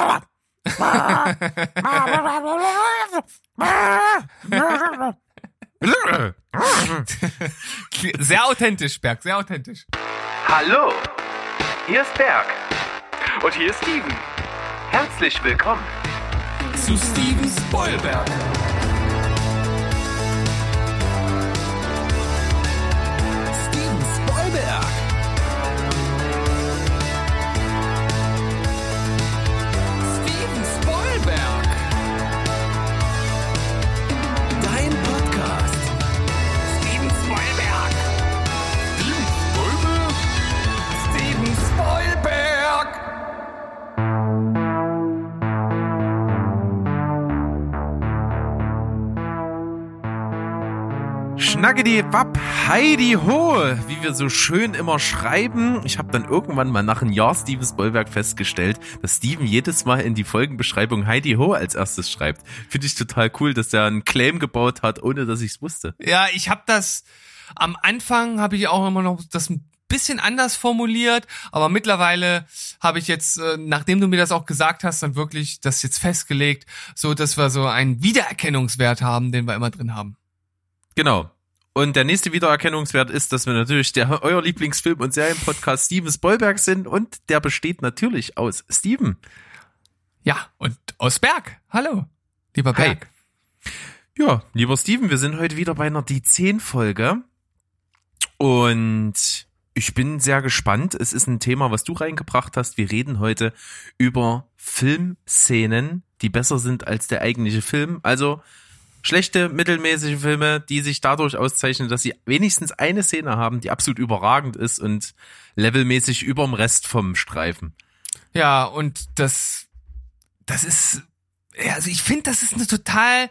Sehr authentisch, Berg, sehr authentisch. Hallo, hier ist Berg. Und hier ist Steven. Herzlich willkommen Zu Steven Spoilberg. Schnackedi Wapp, Heidi Ho, wie wir so schön immer schreiben. Ich habe dann irgendwann mal nach einem Jahr Steven Spoilberg festgestellt, dass Steven jedes Mal in die Folgenbeschreibung Heidi Ho als erstes schreibt. Finde ich total cool, dass der einen Claim gebaut hat, ohne dass ich es wusste. Ja, ich habe das am Anfang habe ich auch immer noch das ein bisschen anders formuliert, aber mittlerweile habe ich jetzt, äh, nachdem du mir das auch gesagt hast, dann wirklich das jetzt festgelegt, so dass wir so einen Wiedererkennungswert haben, den wir immer drin haben. Genau. Und der nächste Wiedererkennungswert ist, dass wir natürlich der euer Lieblingsfilm- und Serienpodcast Steven Spoilberg sind und der besteht natürlich aus Steven. Ja, und aus Berg. Hallo, lieber Hi. Berg. Ja, lieber Steven, wir sind heute wieder bei einer D10-Folge. Und ich bin sehr gespannt. Es ist ein Thema, was du reingebracht hast. Wir reden heute über Filmszenen, die besser sind als der eigentliche Film. Also schlechte, mittelmäßige Filme, die sich dadurch auszeichnen, dass sie wenigstens eine Szene haben, die absolut überragend ist und levelmäßig überm Rest vom Streifen. Ja, und das, das ist, ja, also ich finde, das ist eine total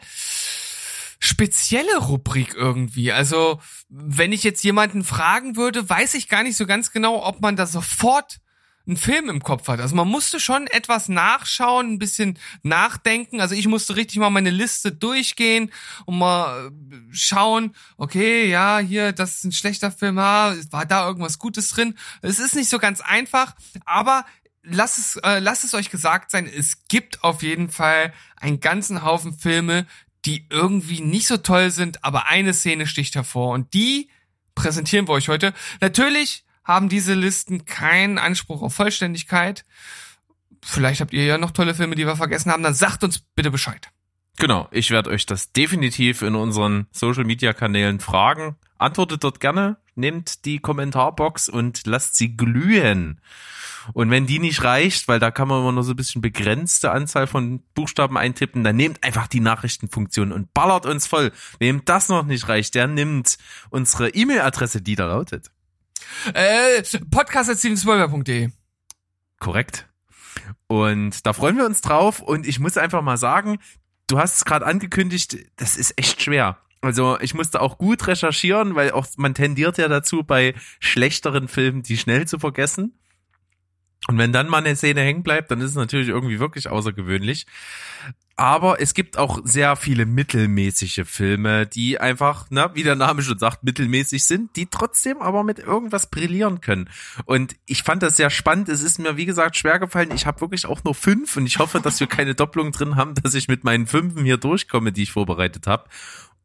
spezielle Rubrik irgendwie. Also, wenn ich jetzt jemanden fragen würde, weiß ich gar nicht so ganz genau, ob man da sofort einen Film im Kopf hat. Also man musste schon etwas nachschauen, ein bisschen nachdenken. Also ich musste richtig mal meine Liste durchgehen und mal äh, schauen, okay, ja, hier, das ist ein schlechter Film, ah, war da irgendwas Gutes drin. Es ist nicht so ganz einfach, aber lasst es, äh, lasst es euch gesagt sein, es gibt auf jeden Fall einen ganzen Haufen Filme, die irgendwie nicht so toll sind, aber eine Szene sticht hervor und die präsentieren wir euch heute. Natürlich haben diese Listen keinen Anspruch auf Vollständigkeit. Vielleicht habt ihr ja noch tolle Filme, die wir vergessen haben, dann sagt uns bitte Bescheid. Genau, ich werde euch das definitiv in unseren Social Media Kanälen fragen. Antwortet dort gerne, nehmt die Kommentarbox und lasst sie glühen. Und wenn die nicht reicht, weil da kann man immer nur so ein bisschen begrenzte Anzahl von Buchstaben eintippen, dann nehmt einfach die Nachrichtenfunktion und ballert uns voll. Wem das noch nicht reicht, der nimmt unsere E-Mail-Adresse, die da lautet. Äh, podcast.stevenspoiler.de Korrekt. Und da freuen wir uns drauf. Und ich muss einfach mal sagen, du hast es gerade angekündigt, das ist echt schwer. Also ich musste auch gut recherchieren, weil auch man tendiert ja dazu, bei schlechteren Filmen die schnell zu vergessen. Und wenn dann mal eine Szene hängen bleibt, dann ist es natürlich irgendwie wirklich außergewöhnlich. Aber es gibt auch sehr viele mittelmäßige Filme, die einfach, na, wie der Name schon sagt, mittelmäßig sind, die trotzdem aber mit irgendwas brillieren können. Und ich fand das sehr spannend. Es ist mir, wie gesagt, schwer gefallen. Ich habe wirklich auch nur fünf und ich hoffe, dass wir keine Doppelung drin haben, dass ich mit meinen Fünfen hier durchkomme, die ich vorbereitet habe.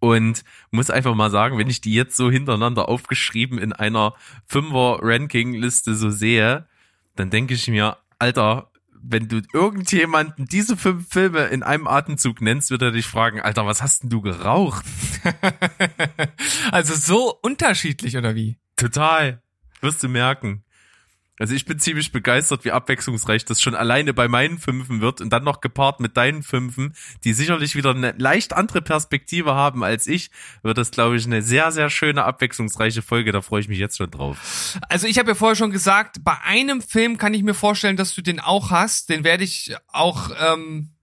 Und muss einfach mal sagen, wenn ich die jetzt so hintereinander aufgeschrieben in einer Fünfer-Ranking-Liste so sehe, dann denke ich mir, Alter, wenn du irgendjemanden diese fünf Filme in einem Atemzug nennst, wird er dich fragen, Alter, was hast denn du geraucht? Also so unterschiedlich oder wie? Total. Wirst du merken. Also ich bin ziemlich begeistert, wie abwechslungsreich das schon alleine bei meinen Fünfen wird und dann noch gepaart mit deinen Fünfen, die sicherlich wieder eine leicht andere Perspektive haben als ich, wird das, glaube ich, eine sehr, sehr schöne, abwechslungsreiche Folge. Da freue ich mich jetzt schon drauf. Also ich habe ja vorher schon gesagt, bei einem Film kann ich mir vorstellen, dass du den auch hast. Den werde ich auch, ähm,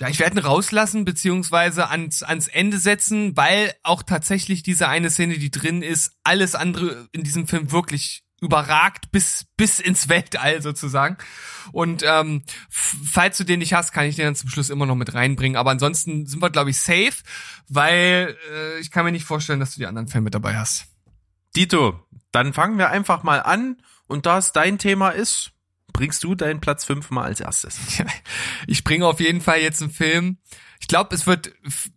ja, ich werde ihn rauslassen, beziehungsweise ans, ans Ende setzen, weil auch tatsächlich diese eine Szene, die drin ist, alles andere in diesem Film wirklich überragt bis bis ins Weltall sozusagen und ähm, falls du den nicht hast, kann ich den dann zum Schluss immer noch mit reinbringen. Aber ansonsten sind wir glaube ich safe, weil äh, ich kann mir nicht vorstellen, dass du die anderen Filme dabei hast. Dito, dann fangen wir einfach mal an und da es dein Thema ist, bringst du deinen Platz 5 mal als erstes? Ich bringe auf jeden Fall jetzt einen Film. Ich glaube, es wird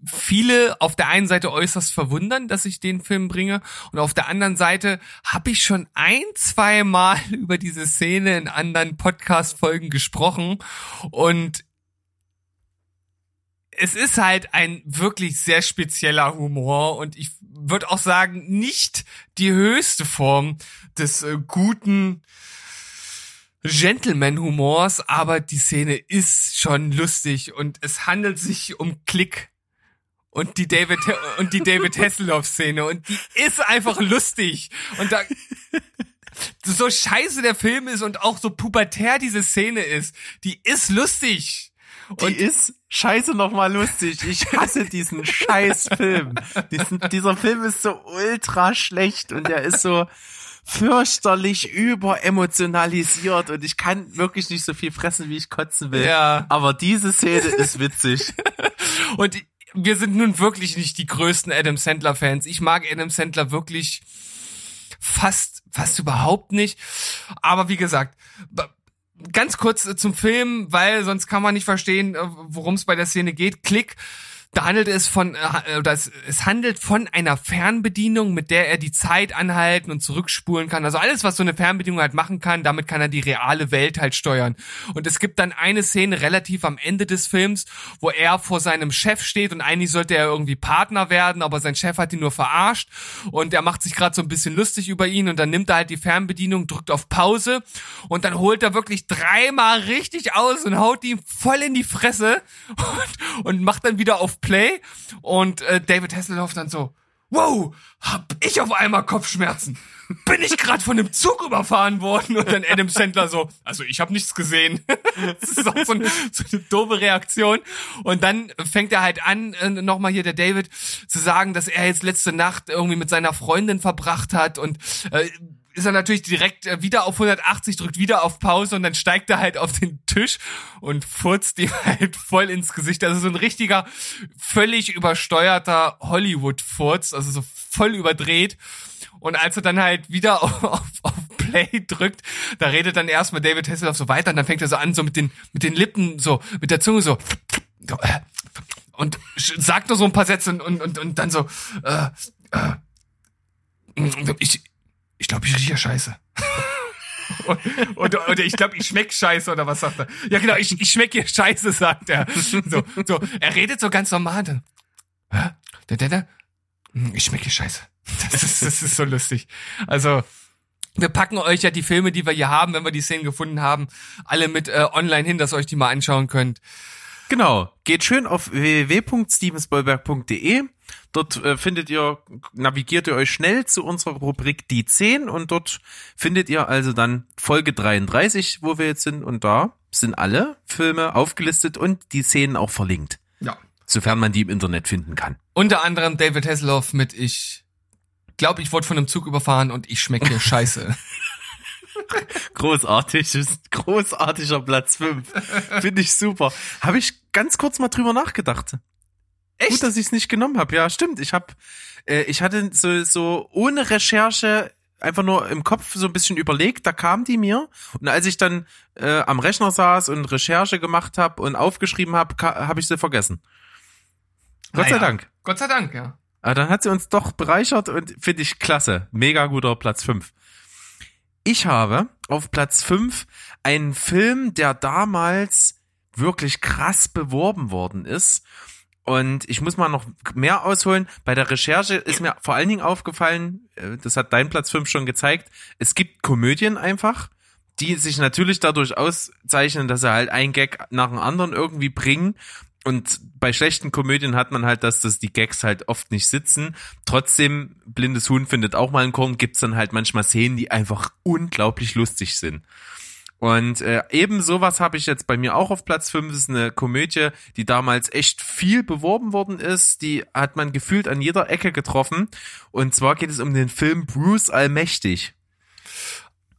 viele auf der einen Seite äußerst verwundern, dass ich den Film bringe. Und auf der anderen Seite habe ich schon ein, zwei Mal über diese Szene in anderen Podcast-Folgen gesprochen. Und es ist halt ein wirklich sehr spezieller Humor und ich würde auch sagen, nicht die höchste Form des äh, guten Gentleman-Humors, aber die Szene ist schon lustig und es handelt sich um Klick und die David und die David Hasselhoff-Szene und die ist einfach lustig und da so scheiße der Film ist und auch so pubertär diese Szene ist, die ist lustig. Die ist scheiße nochmal lustig. Ich hasse diesen scheiß Film. Diesen, dieser Film ist so ultra schlecht und der ist so fürchterlich überemotionalisiert und ich kann wirklich nicht so viel fressen, wie ich kotzen will. Ja. Aber diese Szene ist witzig. Und wir sind nun wirklich nicht die größten Adam Sandler Fans. Ich mag Adam Sandler wirklich fast, fast überhaupt nicht. Aber wie gesagt, ganz kurz zum Film, weil sonst kann man nicht verstehen, äh, worum es bei der Szene geht. Klick. Da handelt es von, äh, das, es handelt von einer Fernbedienung, mit der er die Zeit anhalten und zurückspulen kann. Also alles, was so eine Fernbedienung halt machen kann, damit kann er die reale Welt halt steuern. Und es gibt dann eine Szene relativ am Ende des Films, wo er vor seinem Chef steht und eigentlich sollte er irgendwie Partner werden, aber sein Chef hat ihn nur verarscht und er macht sich gerade so ein bisschen lustig über ihn und dann nimmt er halt die Fernbedienung, drückt auf Pause und dann holt er wirklich dreimal richtig aus und haut ihm voll in die Fresse und, und macht dann wieder auf Play und äh, David Hasselhoff dann so, wow, hab ich auf einmal Kopfschmerzen. Bin ich gerade von einem Zug überfahren worden und dann Adam Sandler so, also ich habe nichts gesehen. das ist auch so, ein, so eine doofe Reaktion. Und dann fängt er halt an, äh, nochmal hier der David, zu sagen, dass er jetzt letzte Nacht irgendwie mit seiner Freundin verbracht hat und äh, ist er natürlich direkt äh, wieder auf 180, drückt wieder auf Pause und dann steigt er halt auf den Tisch und furzt ihm halt voll ins Gesicht. Also so ein richtiger, völlig übersteuerter Hollywood-Furz, also so voll überdreht. Und als er dann halt wieder auf, auf, Play drückt, da redet dann erstmal David Hasselhoff so weiter und dann fängt er so an, so mit den, mit den Lippen, so, mit der Zunge so, äh, und sagt nur so ein paar Sätze und, und, und, und dann so, äh, äh, ich, ich glaube, ich rieche scheiße. und, und, und ich glaube, ich schmeck scheiße oder was sagt er? Ja genau, ich, ich schmeck hier scheiße, sagt er. So, so, er redet so ganz normal. Dann, Hä? Der, der, der, Hm, ich schmeck hier scheiße. Das ist, das ist so lustig. Also, wir packen euch ja die Filme, die wir hier haben, wenn wir die Szenen gefunden haben, alle mit äh, online hin, dass ihr euch die mal anschauen könnt. Genau. Geht schön auf www.stevensbollberg.de. Dort äh, findet ihr, navigiert ihr euch schnell zu unserer Rubrik Die 10 und dort findet ihr also dann Folge 33, wo wir jetzt sind und da sind alle Filme aufgelistet und die Szenen auch verlinkt, Ja. sofern man die im Internet finden kann. Unter anderem David Hasselhoff mit Ich glaube, ich wurde von einem Zug überfahren und ich schmecke scheiße. Großartig, ist großartiger Platz 5. Finde ich super. Habe ich ganz kurz mal drüber nachgedacht. Echt? Gut, dass ich es nicht genommen habe. Ja, stimmt. Ich habe, äh, ich hatte so, so ohne Recherche einfach nur im Kopf so ein bisschen überlegt, da kam die mir. Und als ich dann äh, am Rechner saß und Recherche gemacht habe und aufgeschrieben habe, habe ich sie vergessen. Gott sei Naja. Dank. Gott sei Dank, ja. Aber dann hat sie uns doch bereichert und finde ich klasse. Mega guter Platz 5. Ich habe auf Platz 5 einen Film, der damals wirklich krass beworben worden ist. Und ich muss mal noch mehr ausholen. Bei der Recherche ist mir vor allen Dingen aufgefallen, äh, das hat dein Platz 5 schon gezeigt, es gibt Komödien einfach, die sich natürlich dadurch auszeichnen, dass sie halt ein Gag nach dem anderen irgendwie bringen. Und bei schlechten Komödien hat man halt das, dass die Gags halt oft nicht sitzen. Trotzdem, blindes Huhn findet auch mal einen Korn, gibt's dann halt manchmal Szenen, die einfach unglaublich lustig sind. Und äh, eben sowas habe ich jetzt bei mir auch auf Platz 5. Das ist eine Komödie, die damals echt viel beworben worden ist. Die hat man gefühlt an jeder Ecke getroffen. Und zwar geht es um den Film Bruce Allmächtig.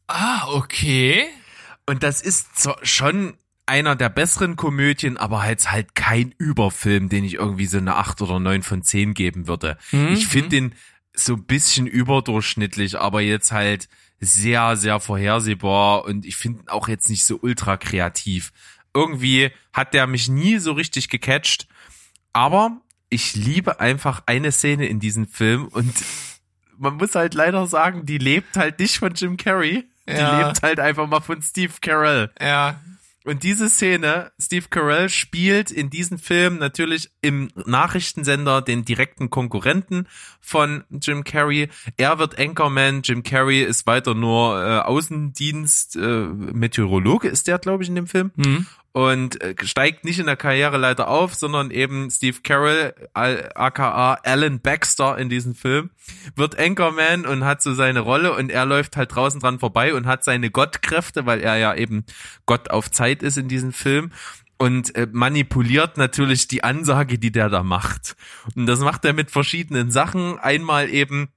Ah, okay. Und das ist zwar schon einer der besseren Komödien, aber halt halt kein Überfilm, den ich irgendwie so eine 8 oder 9 von 10 geben würde. Ich finde den so ein bisschen überdurchschnittlich, aber jetzt halt sehr, sehr vorhersehbar und ich finde auch jetzt nicht so ultra kreativ. Irgendwie hat der mich nie so richtig gecatcht, aber ich liebe einfach eine Szene in diesem Film und man muss halt leider sagen, die lebt halt nicht von Jim Carrey. Die Ja. lebt halt einfach mal von Steve Carell. Ja. Und diese Szene, Steve Carell spielt in diesem Film natürlich im Nachrichtensender den direkten Konkurrenten von Jim Carrey. Er wird Anchorman, Jim Carrey ist weiter nur äh, Außendienst, äh, Meteorologe ist der, glaube ich, in dem Film. Mhm. Und äh, steigt nicht in der Karriereleiter auf, sondern eben Steve Carell, al- aka Alan Baxter in diesem Film, wird Anchorman und hat so seine Rolle und er läuft halt draußen dran vorbei und hat seine Gottkräfte, weil er ja eben Gott auf Zeit ist in diesem Film und äh, manipuliert natürlich die Ansage, die der da macht. Und das macht er mit verschiedenen Sachen. Einmal eben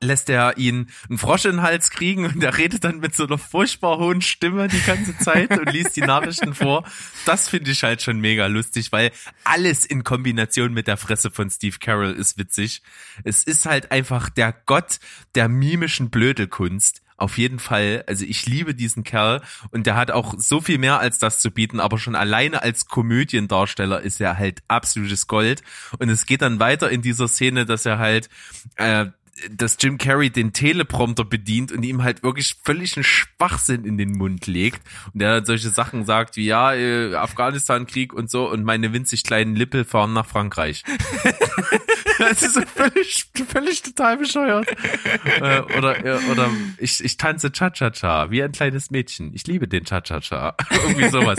lässt er ihn einen Frosch in den Hals kriegen und er redet dann mit so einer furchtbar hohen Stimme die ganze Zeit und liest die Nachrichten vor. Das finde ich halt schon mega lustig, weil alles in Kombination mit der Fresse von Steve Carroll ist witzig. Es ist halt einfach der Gott der mimischen Blödelkunst. Auf jeden Fall, also ich liebe diesen Kerl und der hat auch so viel mehr als das zu bieten, aber schon alleine als Komödiendarsteller ist er halt absolutes Gold. Und es geht dann weiter in dieser Szene, dass er halt äh, dass Jim Carrey den Teleprompter bedient und ihm halt wirklich völligen Schwachsinn in den Mund legt und der dann solche Sachen sagt wie ja äh, Afghanistan-Krieg und so und meine winzig kleinen Lippel fahren nach Frankreich. das ist so völlig, völlig total bescheuert. äh, oder äh, oder ich, ich tanze Cha-Cha-Cha wie ein kleines Mädchen. Ich liebe den Cha-Cha-Cha. Irgendwie sowas.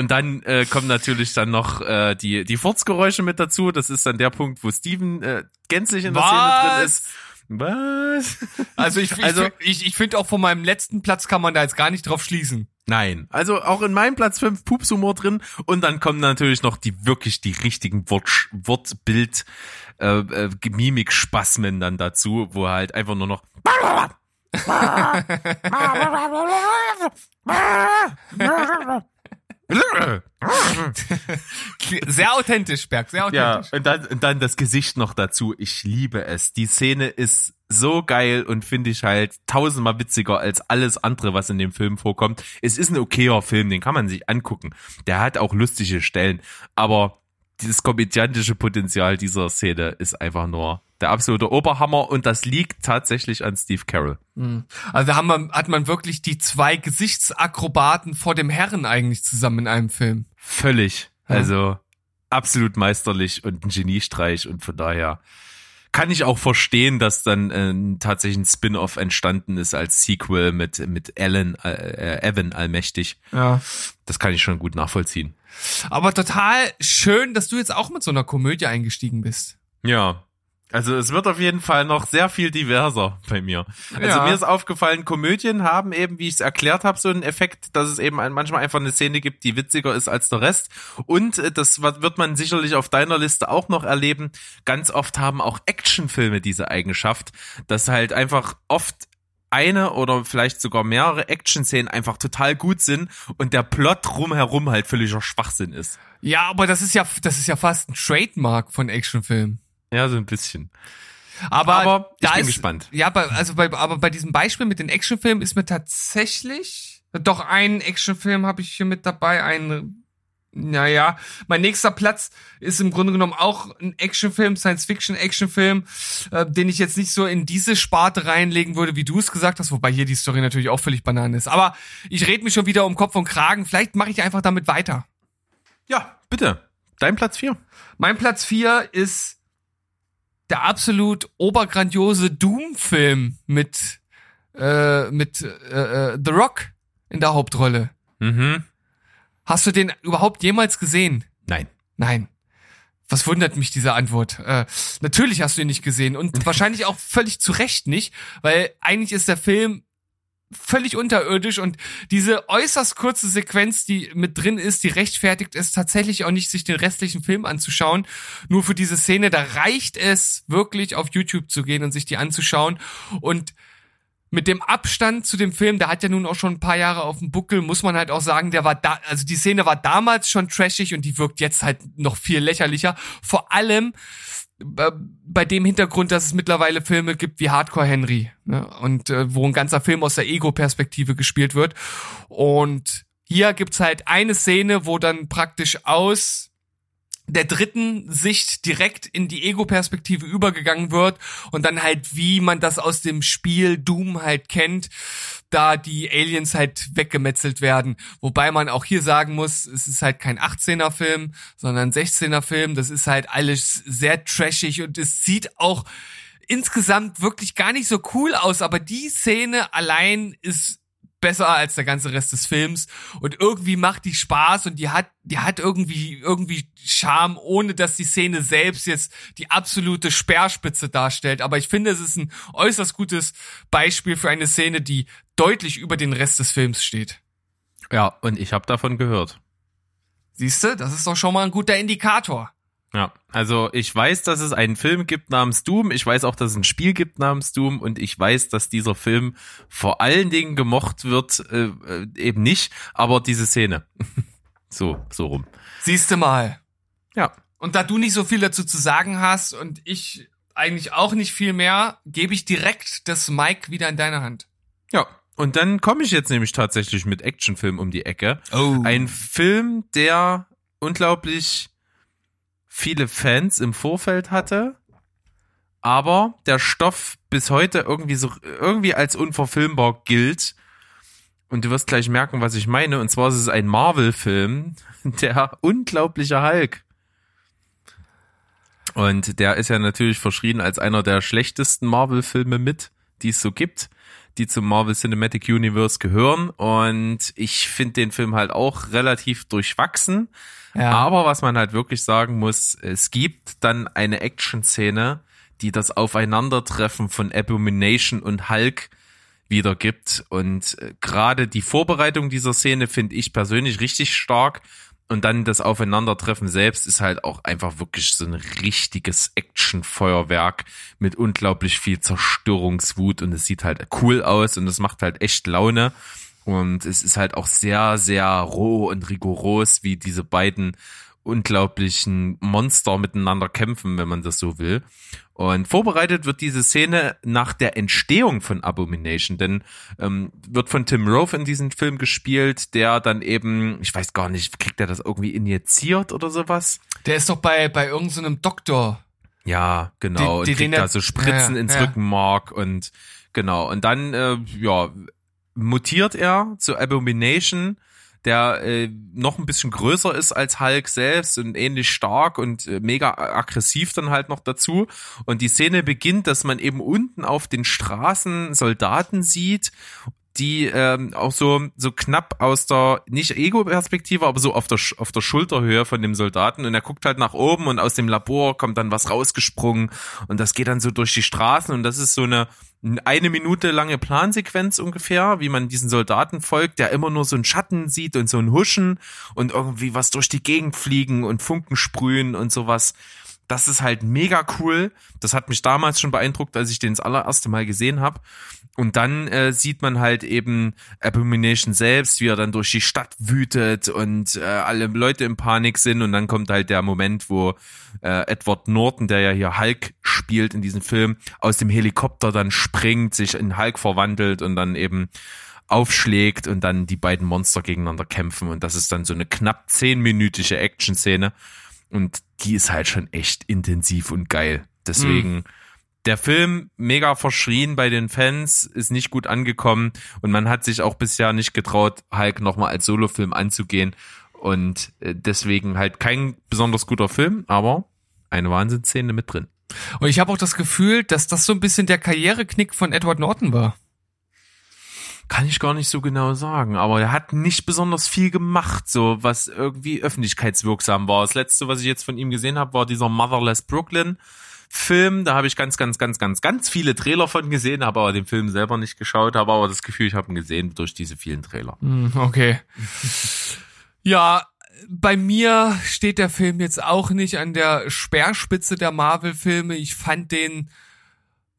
Und dann äh, kommen natürlich dann noch äh, die, die Furzgeräusche mit dazu. Das ist dann der Punkt, wo Steven äh, gänzlich in der Szene drin ist. Was? Also ich, Also- ich, ich, ich finde auch von meinem letzten Platz kann man da jetzt gar nicht drauf schließen. Nein. Also auch in meinem Platz 5 Pupshumor drin. Und dann kommen natürlich noch die wirklich die richtigen Wort, Wortbild, äh, äh, Mimik-Spasmen dann dazu, wo halt einfach nur noch Sehr authentisch, Berg, sehr Ja, authentisch. und dann, und dann das Gesicht noch dazu. Ich liebe es. Die Szene ist so geil und finde ich halt tausendmal witziger als alles andere, was in dem Film vorkommt. Es ist ein okayer Film, den kann man sich angucken. Der hat auch lustige Stellen, aber dieses komödiantische Potenzial dieser Szene ist einfach nur der absolute Oberhammer und das liegt tatsächlich an Steve Carroll. Also da haben wir, hat man wirklich die zwei Gesichtsakrobaten vor dem Herren eigentlich zusammen in einem Film. Völlig. Also absolut meisterlich und ein Geniestreich und von daher kann ich auch verstehen, dass dann äh, tatsächlich ein Spin-off entstanden ist als Sequel mit mit Alan äh, Evan allmächtig. Ja. Das kann ich schon gut nachvollziehen. Aber total schön, dass du jetzt auch mit so einer Komödie eingestiegen bist. Ja. Also es wird auf jeden Fall noch sehr viel diverser bei mir. Also Ja. mir ist aufgefallen, Komödien haben eben, wie ich es erklärt habe, so einen Effekt, dass es eben manchmal einfach eine Szene gibt, die witziger ist als der Rest. Und äh, das wird man sicherlich auf deiner Liste auch noch erleben. Ganz oft haben auch Actionfilme diese Eigenschaft, dass halt einfach oft eine oder vielleicht sogar mehrere Action-Szenen einfach total gut sind und der Plot drumherum halt völliger Schwachsinn ist. Ja, aber das ist ja, das ist ja fast ein Trademark von Actionfilmen. Ja, so ein bisschen. Aber, Aber ich bin ist, gespannt. Ja, bei, also bei, aber bei diesem Beispiel mit den Actionfilmen ist mir tatsächlich doch ein Actionfilm habe ich hier mit dabei, ein naja, mein nächster Platz ist im Grunde genommen auch ein Actionfilm, Science-Fiction-Actionfilm, äh, den ich jetzt nicht so in diese Sparte reinlegen würde, wie du es gesagt hast, wobei hier die Story natürlich auch völlig Banane ist. Aber ich rede mich schon wieder um Kopf und Kragen. Vielleicht mache ich einfach damit weiter. Ja, bitte. Dein Platz 4. Mein Platz 4 ist der absolut obergrandiose Doom-Film mit, äh, mit äh, äh, The Rock in der Hauptrolle. Mhm. Hast du den überhaupt jemals gesehen? Nein. Nein. Was wundert mich diese Antwort? Äh, natürlich hast du ihn nicht gesehen und wahrscheinlich auch völlig zu Recht nicht, weil eigentlich ist der Film völlig unterirdisch und diese äußerst kurze Sequenz, die mit drin ist, die rechtfertigt es tatsächlich auch nicht, sich den restlichen Film anzuschauen. Nur für diese Szene, da reicht es wirklich auf YouTube zu gehen und sich die anzuschauen und mit dem Abstand zu dem Film, der hat ja nun auch schon ein paar Jahre auf dem Buckel, muss man halt auch sagen, der war da, also die Szene war damals schon trashig und die wirkt jetzt halt noch viel lächerlicher. Vor allem, bei dem Hintergrund, dass es mittlerweile Filme gibt wie Hardcore Henry ne? und äh, wo ein ganzer Film aus der Ego-Perspektive gespielt wird. Und hier gibt's halt eine Szene, wo dann praktisch aus der dritten Sicht direkt in die Ego-Perspektive übergegangen wird und dann halt, wie man das aus dem Spiel Doom halt kennt, da die Aliens halt weggemetzelt werden. Wobei man auch hier sagen muss, es ist halt kein 18er Film, sondern ein 16er Film. Das ist halt alles sehr trashig und es sieht auch insgesamt wirklich gar nicht so cool aus, aber die Szene allein ist besser als der ganze Rest des Films und irgendwie macht die Spaß und die hat die hat irgendwie irgendwie Charme, ohne dass die Szene selbst jetzt die absolute Speerspitze darstellt, aber ich finde, es ist ein äußerst gutes Beispiel für eine Szene, die deutlich über den Rest des Films steht. Ja, und ich habe davon gehört. Siehst du, das ist doch schon mal ein guter Indikator. Ja, also ich weiß, dass es einen Film gibt namens Doom, ich weiß auch, dass es ein Spiel gibt namens Doom und ich weiß, dass dieser Film vor allen Dingen gemocht wird, äh, äh eben nicht, aber diese Szene. so, so rum. Siehst du mal. Ja. Und da du nicht so viel dazu zu sagen hast und ich eigentlich auch nicht viel mehr, gebe ich direkt das Mic wieder in deine Hand. Ja. Und dann komme ich jetzt nämlich tatsächlich mit Actionfilm um die Ecke. Oh. Ein Film, der unglaublich viele Fans im Vorfeld hatte, aber der Stoff bis heute irgendwie so irgendwie als unverfilmbar gilt. Und du wirst gleich merken, was ich meine. Und zwar ist es ein Marvel-Film, der unglaubliche Hulk. Und der ist ja natürlich verschrien als einer der schlechtesten Marvel-Filme mit, die es so gibt, die zum Marvel Cinematic Universe gehören. Und ich finde den Film halt auch relativ durchwachsen. Ja. Aber was man halt wirklich sagen muss, es gibt dann eine Action-Szene, die das Aufeinandertreffen von Abomination und Hulk wiedergibt. Und äh, gerade die Vorbereitung dieser Szene finde ich persönlich richtig stark. Und dann das Aufeinandertreffen selbst ist halt auch einfach wirklich so ein richtiges Actionfeuerwerk mit unglaublich viel Zerstörungswut und es sieht halt cool aus und es macht halt echt Laune. Und es ist halt auch sehr, sehr roh und rigoros, wie diese beiden unglaublichen Monster miteinander kämpfen, wenn man das so will. Und vorbereitet wird diese Szene nach der Entstehung von Abomination, denn ähm, wird von Tim Roth in diesem Film gespielt, der dann eben, ich weiß gar nicht, kriegt er das irgendwie injiziert oder sowas? Der ist doch bei, bei irgendeinem so Doktor. Ja, genau. Die- die- und kriegt da so Spritzen ja, ins ja. Rückenmark und genau. Und dann, äh, ja, mutiert er zu Abomination, der äh, noch ein bisschen größer ist als Hulk selbst und ähnlich stark und äh, mega aggressiv dann halt noch dazu. Und die Szene beginnt, dass man eben unten auf den Straßen Soldaten sieht, die ähm, auch so so knapp aus der nicht Ego-Perspektive, aber so auf der auf der Schulterhöhe von dem Soldaten und er guckt halt nach oben und aus dem Labor kommt dann was rausgesprungen und das geht dann so durch die Straßen und das ist so eine eine Minute lange Plansequenz ungefähr, wie man diesen Soldaten folgt, der immer nur so einen Schatten sieht und so ein Huschen und irgendwie was durch die Gegend fliegen und Funken sprühen und sowas. Das ist halt mega cool. Das hat mich damals schon beeindruckt, als ich den das allererste Mal gesehen habe. Und dann äh, sieht man halt eben Abomination selbst, wie er dann durch die Stadt wütet und äh, alle Leute in Panik sind. Und dann kommt halt der Moment, wo äh, Edward Norton, der ja hier Hulk spielt in diesem Film, aus dem Helikopter dann springt, sich in Hulk verwandelt und dann eben aufschlägt und dann die beiden Monster gegeneinander kämpfen. Und das ist dann so eine knapp zehnminütige Action-Szene. Und die ist halt schon echt intensiv und geil. Deswegen, der Film mega verschrien bei den Fans, ist nicht gut angekommen und man hat sich auch bisher nicht getraut, Hulk nochmal als Solofilm anzugehen. Und äh, deswegen halt kein besonders guter Film, aber eine Wahnsinnsszene mit drin. Und ich habe auch das Gefühl, dass das so ein bisschen der Karriereknick von Edward Norton war. Kann ich gar nicht so genau sagen, aber er hat nicht besonders viel gemacht, so was irgendwie öffentlichkeitswirksam war. Das letzte, was ich jetzt von ihm gesehen habe, war dieser Motherless Brooklyn Film. Da habe ich ganz, ganz, ganz, ganz, ganz viele Trailer von gesehen, habe aber den Film selber nicht geschaut, habe aber das Gefühl, ich habe ihn gesehen durch diese vielen Trailer. Hm, Okay. Ja, bei mir steht der Film jetzt auch nicht an der Speerspitze der Marvel-Filme. Ich fand den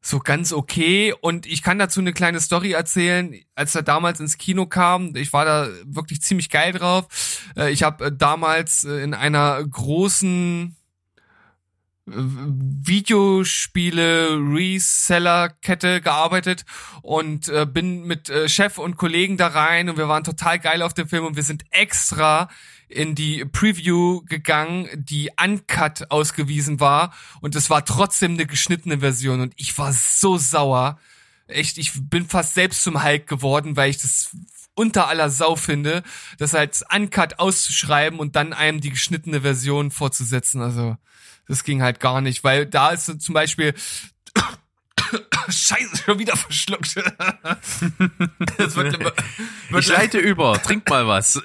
so ganz okay und ich kann dazu eine kleine Story erzählen. Als er damals ins Kino kam, ich war da wirklich ziemlich geil drauf. Äh, Ich habe damals äh, in einer großen Videospiele Reseller Kette gearbeitet und äh, bin mit äh, Chef und Kollegen da rein und wir waren total geil auf dem Film und wir sind extra in die Preview gegangen, die uncut ausgewiesen war und es war trotzdem eine geschnittene Version und ich war so sauer. Echt, ich bin fast selbst zum Hulk geworden, weil ich das unter aller Sau finde, das als uncut auszuschreiben und dann einem die geschnittene Version vorzusetzen. Also das ging halt gar nicht, weil da ist zum Beispiel Scheiße, schon wieder verschluckt. das wird, wird Ich leite über, trink mal was.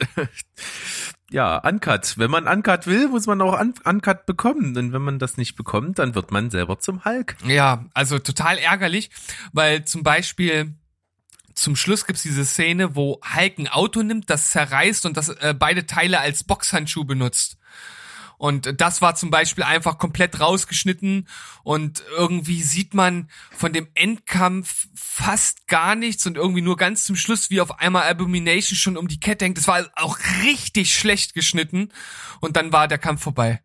Ja, Uncut. Wenn man Uncut will, muss man auch Un Uncut bekommen. Und wenn man das nicht bekommt, dann wird man selber zum Hulk. Ja, also total ärgerlich, weil zum Beispiel zum Schluss gibt's diese Szene, wo Hulk ein Auto nimmt, das zerreißt und das äh, beide Teile als Boxhandschuh benutzt. Und das war zum Beispiel einfach komplett rausgeschnitten und irgendwie sieht man von dem Endkampf fast gar nichts und irgendwie nur ganz zum Schluss, wie auf einmal Abomination schon um die Kette hängt. Das war auch richtig schlecht geschnitten und dann war der Kampf vorbei.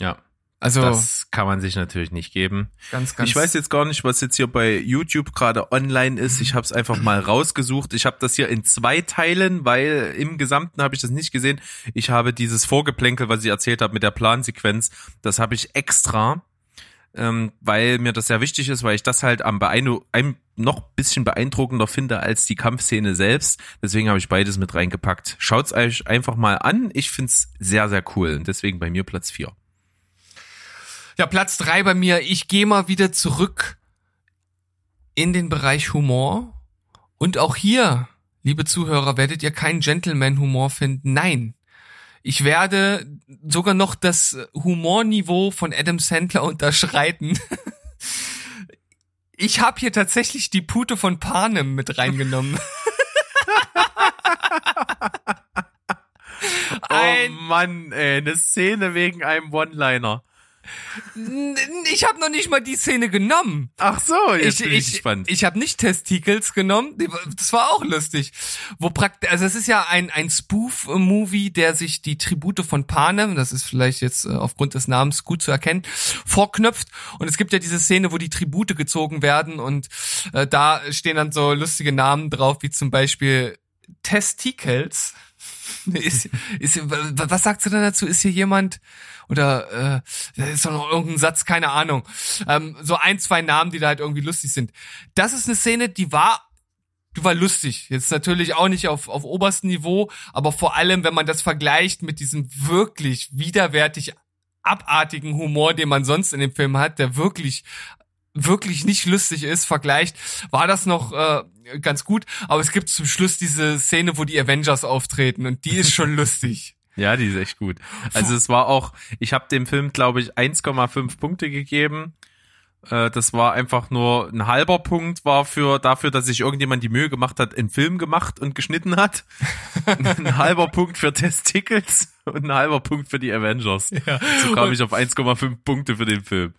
Ja. Also Das kann man sich natürlich nicht geben. ganz, ganz. Ich weiß jetzt gar nicht, was jetzt hier bei YouTube gerade online ist. Ich habe es einfach mal rausgesucht. Ich habe das hier in zwei Teilen, weil im Gesamten habe ich das nicht gesehen. Ich habe dieses Vorgeplänkel, was ich erzählt habe mit der Plansequenz, das habe ich extra, ähm, weil mir das sehr wichtig ist, weil ich das halt am beeindru ein noch bisschen beeindruckender finde als die Kampfszene selbst. Deswegen habe ich beides mit reingepackt. Schaut's euch einfach mal an. Ich find's sehr, sehr cool. Und deswegen bei mir Platz vier. Ja, Platz drei bei mir. Ich gehe mal wieder zurück in den Bereich Humor. Und auch hier, liebe Zuhörer, werdet ihr keinen Gentleman-Humor finden. Nein. Ich werde sogar noch das Humorniveau von Adam Sandler unterschreiten. Ich habe hier tatsächlich die Pute von Panem mit reingenommen. Ein oh Mann, ey, eine Szene wegen einem One-Liner. Ich habe noch nicht mal die Szene genommen. Ach so, jetzt ich, bin ich, ich, gespannt. ich habe nicht Testicles genommen. Das war auch lustig. Wo praktisch, also es ist ja ein ein Spoof-Movie, der sich die Tribute von Panem, das ist vielleicht jetzt äh, aufgrund des Namens gut zu erkennen, vorknöpft. Und es gibt ja diese Szene, wo die Tribute gezogen werden und äh, da stehen dann so lustige Namen drauf, wie zum Beispiel Testicles. ist, ist, was sagst du denn dazu? Ist hier jemand oder äh, ist doch noch irgendein Satz, keine Ahnung. Ähm, so ein, zwei Namen, die da halt irgendwie lustig sind. Das ist eine Szene, die war die war lustig. Jetzt natürlich auch nicht auf, auf oberstem Niveau, aber vor allem, wenn man das vergleicht mit diesem wirklich widerwärtig abartigen Humor, den man sonst in dem Film hat, der wirklich wirklich nicht lustig ist, vergleicht, war das noch äh, ganz gut. Aber es gibt zum Schluss diese Szene, wo die Avengers auftreten und die ist schon lustig. Ja, die ist echt gut. Also es war auch, ich habe dem Film, glaube ich, 1,5 Punkte gegeben. Äh, Das war einfach nur ein halber Punkt, war für dafür, dass sich irgendjemand die Mühe gemacht hat, einen Film gemacht und geschnitten hat. ein halber Punkt für Testicles und ein halber Punkt für die Avengers. So kam ich auf 1,5 Punkte für den Film.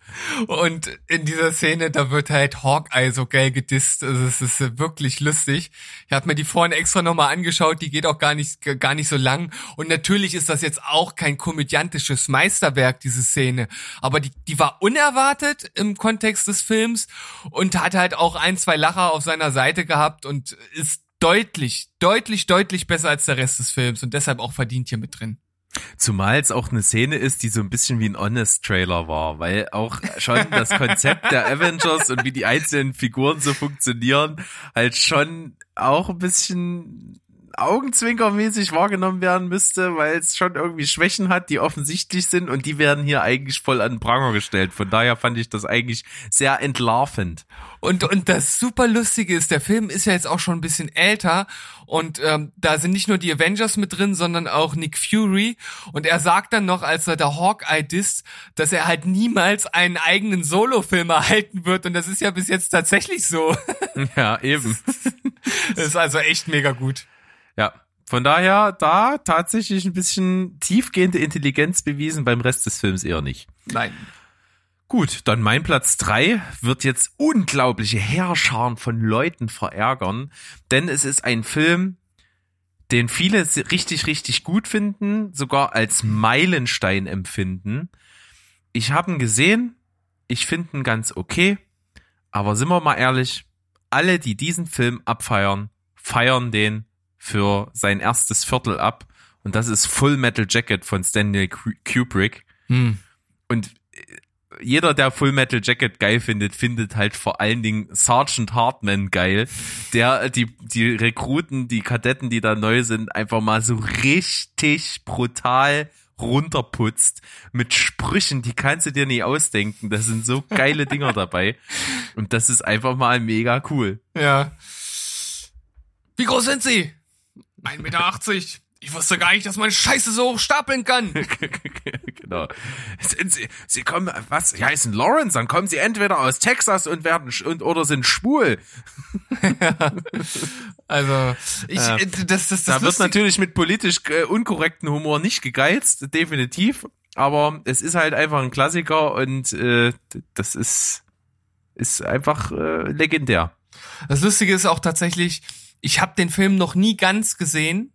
Und in dieser Szene, da wird halt Hawkeye so geil gedisst. Also es ist wirklich lustig. Ich habe mir die vorhin extra nochmal angeschaut, die geht auch gar nicht, gar nicht so lang. Und natürlich ist das jetzt auch kein komödiantisches Meisterwerk, diese Szene. Aber die, die war unerwartet im Kontext des Films und hat halt auch ein, zwei Lacher auf seiner Seite gehabt und ist deutlich, deutlich, deutlich besser als der Rest des Films und deshalb auch verdient hier mit drin. Zumal es auch eine Szene ist, die so ein bisschen wie ein Honest-Trailer war, weil auch schon das Konzept der Avengers und wie die einzelnen Figuren so funktionieren, halt schon auch ein bisschen augenzwinkermäßig wahrgenommen werden müsste, weil es schon irgendwie Schwächen hat, die offensichtlich sind und die werden hier eigentlich voll an Pranger gestellt. Von daher fand ich das eigentlich sehr entlarvend. Und, und das super lustige ist, der Film ist ja jetzt auch schon ein bisschen älter und ähm, da sind nicht nur die Avengers mit drin, sondern auch Nick Fury. Und er sagt dann noch, als er der Hawkeye disst, dass er halt niemals einen eigenen Solo-Film erhalten wird. Und das ist ja bis jetzt tatsächlich so. Ja, eben. Das ist also echt mega gut. Ja. Von daher da tatsächlich ein bisschen tiefgehende Intelligenz bewiesen, beim Rest des Films eher nicht. Nein. Gut, dann mein Platz drei wird jetzt unglaubliche Heerscharen von Leuten verärgern, denn es ist ein Film, den viele richtig, richtig gut finden, sogar als Meilenstein empfinden. ich habe ihn gesehen, ich finde ihn ganz okay, aber sind wir mal ehrlich, alle, die diesen Film abfeiern, feiern den für sein erstes Viertel ab und das ist Full Metal Jacket von Stanley Ku- Kubrick Hm. und äh, jeder, der Full Metal Jacket geil findet, findet halt vor allen Dingen Sergeant Hartman geil, der die, die Rekruten, die Kadetten, die da neu sind, einfach mal so richtig brutal runterputzt mit Sprüchen, die kannst du dir nie ausdenken. Da sind so geile Dinger dabei. Und das ist einfach mal mega cool. Ja. Wie groß sind Sie? 1,80 Meter. Ich wusste gar nicht, dass man Scheiße so hoch stapeln kann. genau. Sie, Sie kommen, was? Sie heißen Lawrence, dann kommen Sie entweder aus Texas und werden, und, oder sind schwul. Also, ich, äh, das, das, das Da wird natürlich mit politisch äh, unkorrekten Humor nicht gegeizt, definitiv. Aber es ist halt einfach ein Klassiker und äh, das ist, ist einfach äh, legendär. Das Lustige ist auch tatsächlich, ich habe den Film noch nie ganz gesehen,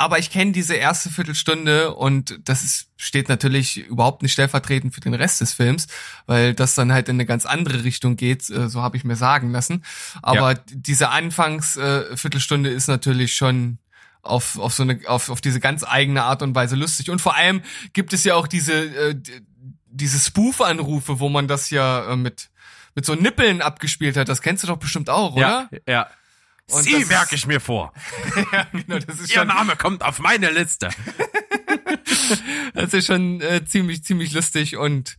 aber ich kenne diese erste Viertelstunde und das ist, steht natürlich überhaupt nicht stellvertretend für den Rest des Films, weil das dann halt in eine ganz andere Richtung geht, äh, so habe ich mir sagen lassen. Aber Ja. diese Anfangsviertelstunde äh, ist natürlich schon auf, auf so eine, auf, auf diese ganz eigene Art und Weise lustig. Und vor allem gibt es ja auch diese, äh, diese Spoof-Anrufe, wo man das ja mit, mit so Nippeln abgespielt hat. Das kennst du doch bestimmt auch, oder? Ja, ja. Und Sie merke ich mir vor. ja, genau, das ist Ihr schon, Name kommt auf meine Liste. das ist schon äh, ziemlich, ziemlich lustig. Und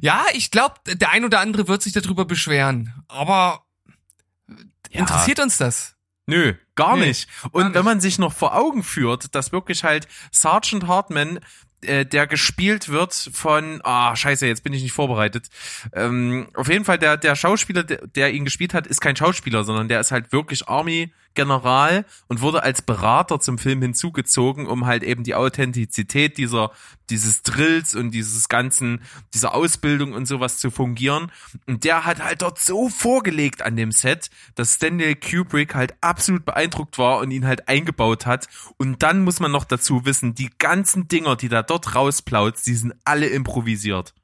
ja, ich glaube, der ein oder andere wird sich darüber beschweren. Aber interessiert uns das? Nö, gar Nee, nicht. Und nicht. wenn man sich noch vor Augen führt, dass wirklich halt Sergeant Hartman, äh, der gespielt wird von, ah, scheiße, jetzt bin ich nicht vorbereitet. Ähm, auf jeden Fall, der, der Schauspieler, der, der ihn gespielt hat, ist kein Schauspieler, sondern der ist halt wirklich Army-General und wurde als Berater zum Film hinzugezogen, um halt eben die Authentizität dieser, dieses Drills und dieses ganzen, dieser Ausbildung und sowas zu fungieren. Und der hat halt dort so vorgelegt an dem Set, dass Stanley Kubrick halt absolut beeindruckt war und ihn halt eingebaut hat. Und dann muss man noch dazu wissen, die ganzen Dinger, die da dort rausplaut, die sind alle improvisiert.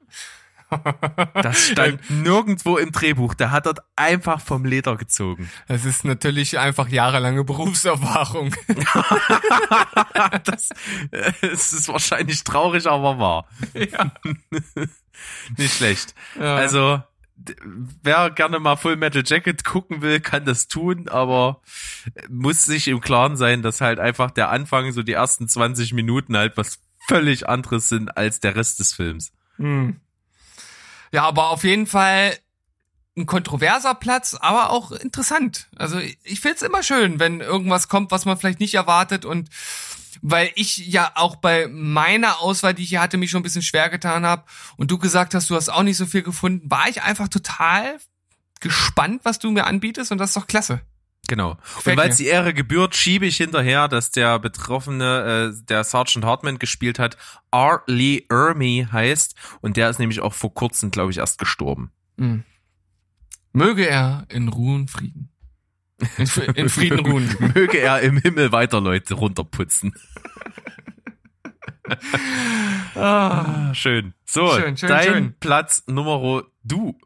Das stand nirgendwo im Drehbuch. Der hat dort einfach vom Leder gezogen. Das ist natürlich einfach jahrelange Berufserfahrung. Das, äh, es ist wahrscheinlich traurig, aber wahr. Nicht schlecht. Ja. Also, wer gerne mal Full Metal Jacket gucken will, kann das tun, aber muss sich im Klaren sein, dass halt einfach der Anfang, so die ersten 20 Minuten halt was völlig anderes sind als der Rest des Films. Hm. Ja, aber auf jeden Fall ein kontroverser Platz, aber auch interessant. Also ich find's immer schön, wenn irgendwas kommt, was man vielleicht nicht erwartet und weil ich ja auch bei meiner Auswahl, die ich hier hatte, mich schon ein bisschen schwer getan habe und du gesagt hast, du hast auch nicht so viel gefunden, war ich einfach total gespannt, was du mir anbietest und das ist doch klasse. Genau. Gefällt und weil es die Ehre gebührt, schiebe ich hinterher, dass der Betroffene, äh, der Sergeant Hartman gespielt hat, R. Lee Ermey heißt. Und der ist nämlich auch vor kurzem, glaube ich, erst gestorben. Hm. Möge er in Ruhe und Frieden. In, in Frieden ruhen. Möge er im Himmel weiter Leute runterputzen. ah, schön. So, Schön, schön, dein schön. Platz Nummer du.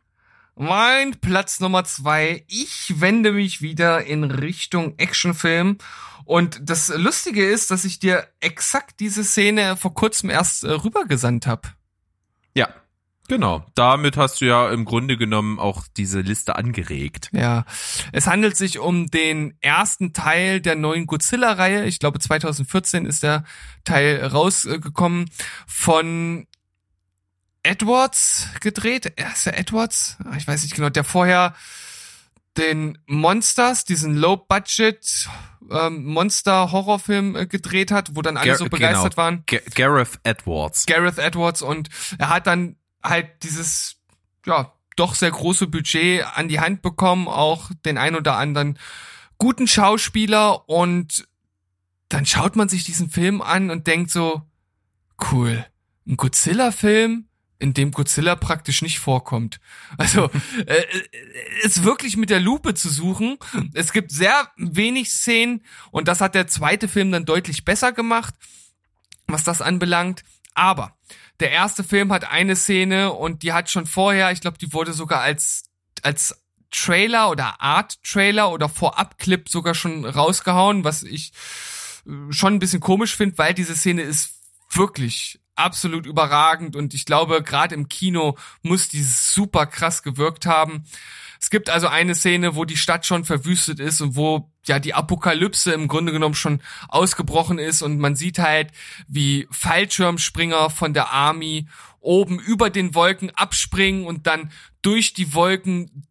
Mein Platz Nummer zwei. Ich wende mich wieder in Richtung Actionfilm. Und das Lustige ist, dass ich dir exakt diese Szene vor kurzem erst äh, rübergesandt habe. Ja, genau. Damit hast du ja im Grunde genommen auch diese Liste angeregt. Ja, es handelt sich um den ersten Teil der neuen Godzilla-Reihe. Ich glaube, 2014 ist der Teil rausgekommen von Edwards gedreht. Er ist der Edwards? Ich weiß nicht genau. Der vorher den Monsters, diesen Low-Budget ähm, Monster-Horrorfilm äh, gedreht hat, wo dann alle Gar- so begeistert genau. waren. Ga- Gareth Edwards. Gareth Edwards und er hat dann halt dieses, ja, doch sehr große Budget an die Hand bekommen, auch den ein oder anderen guten Schauspieler und dann schaut man sich diesen Film an und denkt so, cool, ein Godzilla-Film, in dem Godzilla praktisch nicht vorkommt. Also äh, äh, ist wirklich mit der Lupe zu suchen. Es gibt sehr wenig Szenen und das hat der zweite Film dann deutlich besser gemacht, was das anbelangt. Aber der erste Film hat eine Szene und die hat schon vorher, ich glaube, die wurde sogar als, als Trailer oder Art Trailer oder Vorab-Clip sogar schon rausgehauen, was ich äh, schon ein bisschen komisch finde, weil diese Szene ist wirklich absolut überragend und ich glaube, gerade im Kino muss die super krass gewirkt haben. Es gibt also eine Szene, wo die Stadt schon verwüstet ist und wo ja die Apokalypse im Grunde genommen schon ausgebrochen ist und man sieht halt, wie Fallschirmspringer von der Army oben über den Wolken abspringen und dann durch die Wolken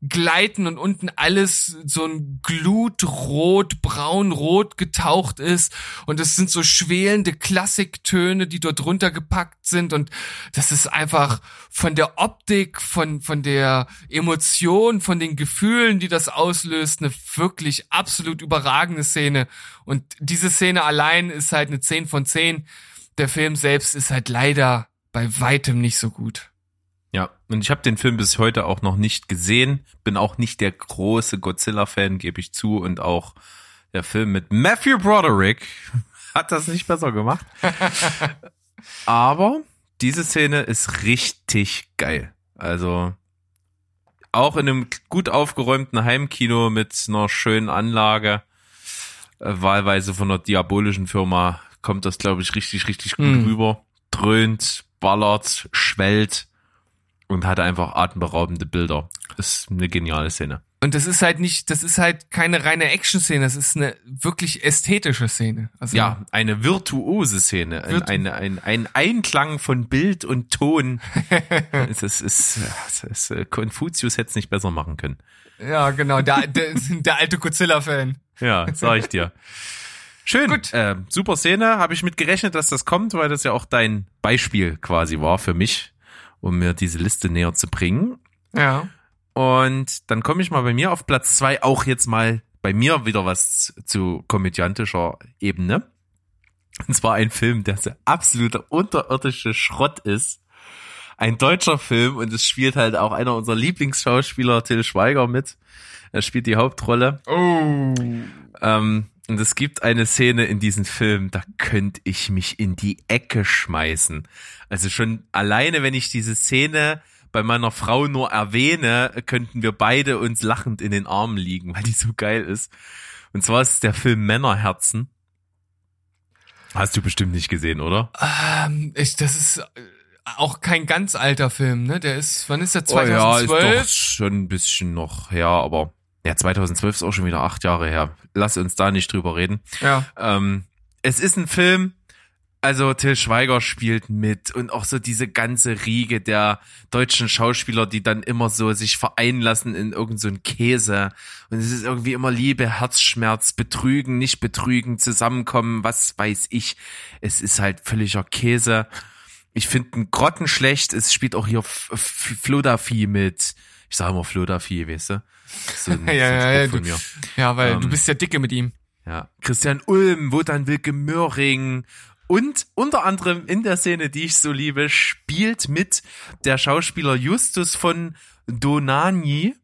durchgleiten und unten alles so ein glutrot, braunrot getaucht ist und es sind so schwelende Klassiktöne, die dort drunter gepackt sind und das ist einfach von der Optik, von, von der Emotion, von den Gefühlen, die das auslöst, eine wirklich absolut überragende Szene und diese Szene allein ist halt eine 10 von 10. Der Film selbst ist halt leider bei weitem nicht so gut. Ja, und ich habe den Film bis heute auch noch nicht gesehen. Bin auch nicht der große Godzilla-Fan, gebe ich zu. Und auch der Film mit Matthew Broderick hat das nicht besser gemacht. Aber diese Szene ist richtig geil. Also auch in einem gut aufgeräumten Heimkino mit einer schönen Anlage, äh, wahlweise von einer diabolischen Firma, kommt das, glaube ich, richtig, richtig gut Mhm. rüber. Dröhnt, ballert, schwellt und hat einfach atemberaubende Bilder. Ist eine geniale Szene. Und das ist halt nicht, das ist halt keine reine Action-Szene, das ist eine wirklich ästhetische Szene. Also, Ja, eine virtuose Szene, ein, Virtu- ein, ein, ein Einklang von Bild und Ton. es ist, es ist, äh, Konfuzius hätte es nicht besser machen können. ja genau, der, der, der alte Godzilla-Fan. Ja, sag ich dir. Schön. Gut. Äh, super Szene. Habe ich mit gerechnet, dass das kommt, weil das ja auch dein Beispiel quasi war für mich, um mir diese Liste näher zu bringen. Ja. Und dann komme ich mal bei mir auf Platz zwei auch jetzt mal bei mir wieder was zu komödiantischer Ebene. Und zwar ein Film, der so absoluter unterirdische Schrott ist. Ein deutscher Film und es spielt halt auch einer unserer Lieblingsschauspieler, Till Schweiger, mit. Er spielt die Hauptrolle. Oh. Ähm, und es gibt eine Szene in diesem Film, da könnte ich mich in die Ecke schmeißen. Also schon alleine, wenn ich diese Szene bei meiner Frau nur erwähne, könnten wir beide uns lachend in den Armen liegen, weil die so geil ist. Und zwar ist es der Film Männerherzen. Hast du bestimmt nicht gesehen, oder? Ähm, ich, das ist äh, auch kein ganz alter Film, ne? Der ist, wann ist der? Oh ja, ist 2012? doch schon ein bisschen noch her, aber ja, 2012 ist auch schon wieder acht Jahre her. Lass uns da nicht drüber reden. ja. Ähm, es ist ein Film, also Till Schweiger spielt mit und auch so diese ganze Riege der deutschen Schauspieler, die dann immer so sich vereinen lassen in irgend so einen Käse. Und es ist irgendwie immer Liebe, Herzschmerz, Betrügen, nicht betrügen, zusammenkommen, was weiß ich. Es ist halt völliger Käse. Ich finde ihn grottenschlecht. Es spielt auch hier F- F- Flodafi mit. Ich sage immer Flodafi, weißt du? So ein, Ja, ja, ja, du- mir. Ja, weil Ähm, du bist ja dicke mit ihm. Ja, Christian Ulm, Wotan Wilke Möhring und unter anderem in der Szene, die ich so liebe, spielt mit der Schauspieler Justus von Donani.